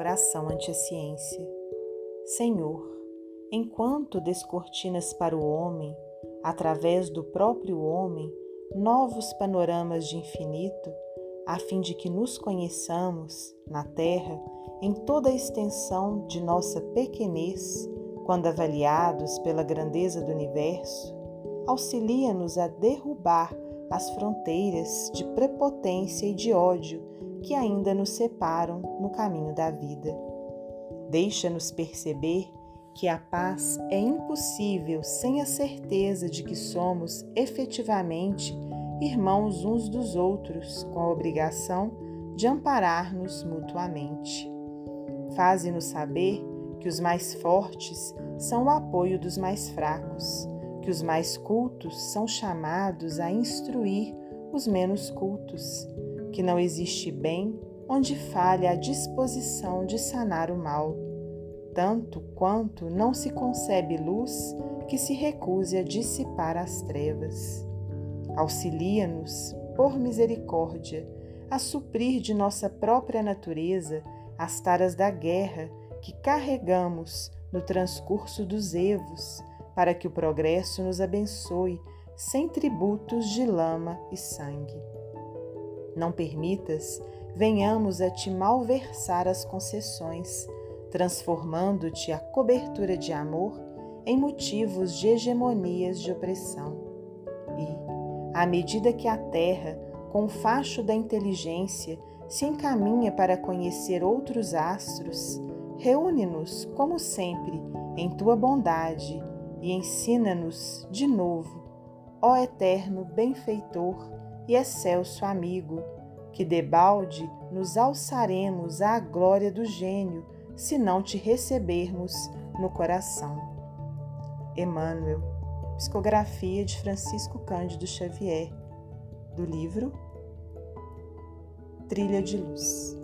Oração ante a ciência. Senhor, enquanto descortinas para o homem, através do próprio homem, novos panoramas de infinito, a fim de que nos conheçamos na Terra em toda a extensão de nossa pequenez, quando avaliados pela grandeza do universo, auxilia-nos a derrubar as fronteiras de prepotência e de ódio que ainda nos separam no caminho da vida. Deixa-nos perceber que a paz é impossível sem a certeza de que somos efetivamente irmãos uns dos outros, com a obrigação de amparar-nos mutuamente. Faze-nos saber que os mais fortes são o apoio dos mais fracos, que os mais cultos são chamados a instruir os menos cultos, que não existe bem onde falha a disposição de sanar o mal, tanto quanto não se concebe luz que se recuse a dissipar as trevas. Auxilia-nos, por misericórdia, a suprir de nossa própria natureza as taras da guerra que carregamos no transcurso dos evos, para que o progresso nos abençoe sem tributos de lama e sangue. Não permitas venhamos a te malversar as concessões, transformando-te a cobertura de amor em motivos de hegemonias de opressão. E, à medida que a terra, com o facho da inteligência, se encaminha para conhecer outros astros, reúne-nos, como sempre, em tua bondade e ensina-nos de novo, ó eterno benfeitor e excelso amigo, que debalde nos alçaremos à glória do gênio se não te recebermos no coração. Emmanuel, psicografia de Francisco Cândido Xavier, do livro Trilha de Luz.